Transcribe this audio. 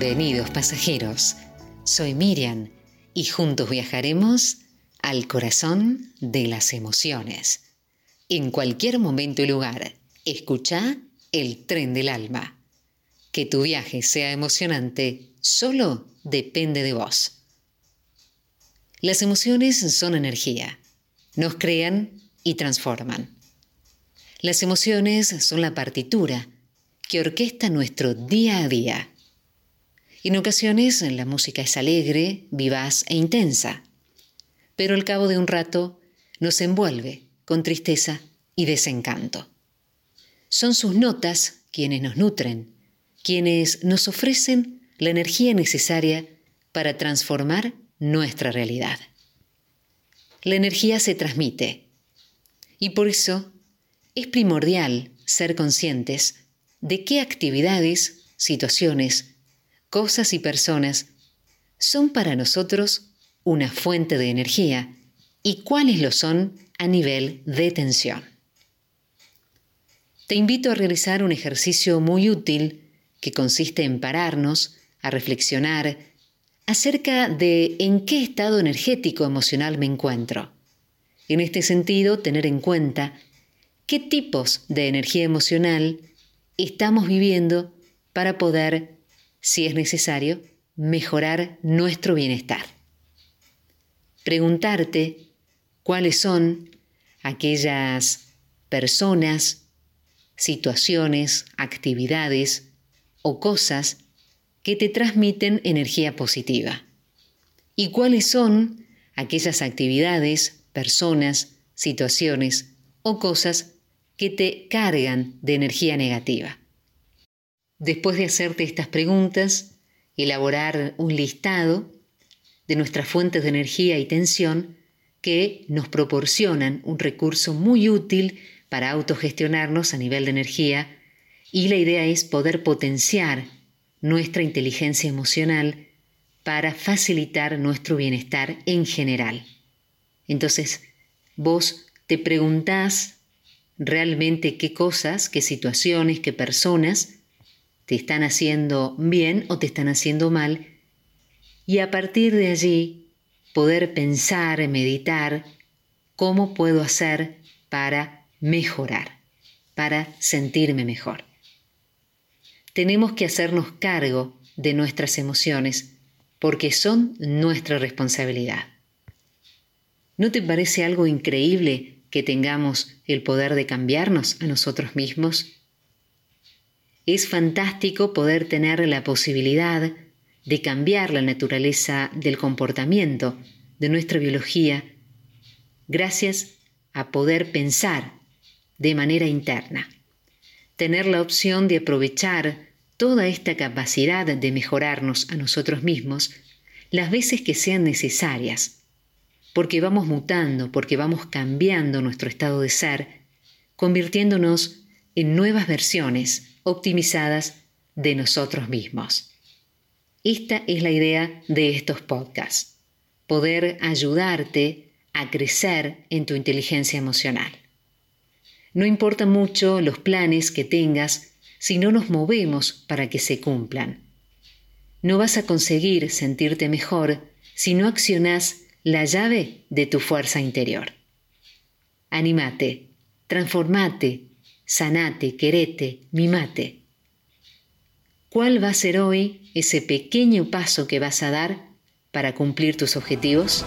Bienvenidos pasajeros, soy Miriam y juntos viajaremos al corazón de las emociones. En cualquier momento y lugar, escucha el tren del alma. Que tu viaje sea emocionante solo depende de vos. Las emociones son energía, nos crean y transforman. Las emociones son la partitura que orquesta nuestro día a día en ocasiones la música es alegre, vivaz e intensa, pero al cabo de un rato nos envuelve con tristeza y desencanto. Son sus notas quienes nos nutren, quienes nos ofrecen la energía necesaria para transformar nuestra realidad. La energía se transmite y por eso es primordial ser conscientes de qué actividades, situaciones, cosas y personas son para nosotros una fuente de energía y cuáles lo son a nivel de tensión. Te invito a realizar un ejercicio muy útil que consiste en pararnos, a reflexionar acerca de en qué estado energético emocional me encuentro. En este sentido, tener en cuenta qué tipos de energía emocional estamos viviendo para poder si es necesario, mejorar nuestro bienestar. Preguntarte cuáles son aquellas personas, situaciones, actividades o cosas que te transmiten energía positiva. Y cuáles son aquellas actividades, personas, situaciones o cosas que te cargan de energía negativa. Después de hacerte estas preguntas, elaborar un listado de nuestras fuentes de energía y tensión que nos proporcionan un recurso muy útil para autogestionarnos a nivel de energía y la idea es poder potenciar nuestra inteligencia emocional para facilitar nuestro bienestar en general. Entonces, vos te preguntás realmente qué cosas, qué situaciones, qué personas te están haciendo bien o te están haciendo mal, y a partir de allí poder pensar, meditar, cómo puedo hacer para mejorar, para sentirme mejor. Tenemos que hacernos cargo de nuestras emociones porque son nuestra responsabilidad. ¿No te parece algo increíble que tengamos el poder de cambiarnos a nosotros mismos? Es fantástico poder tener la posibilidad de cambiar la naturaleza del comportamiento de nuestra biología gracias a poder pensar de manera interna. Tener la opción de aprovechar toda esta capacidad de mejorarnos a nosotros mismos las veces que sean necesarias, porque vamos mutando, porque vamos cambiando nuestro estado de ser, convirtiéndonos en nuevas versiones optimizadas de nosotros mismos. Esta es la idea de estos podcasts, poder ayudarte a crecer en tu inteligencia emocional. No importa mucho los planes que tengas si no nos movemos para que se cumplan. No vas a conseguir sentirte mejor si no accionás la llave de tu fuerza interior. Animate, transformate, sanate, querete, mimate. ¿Cuál va a ser hoy ese pequeño paso que vas a dar para cumplir tus objetivos?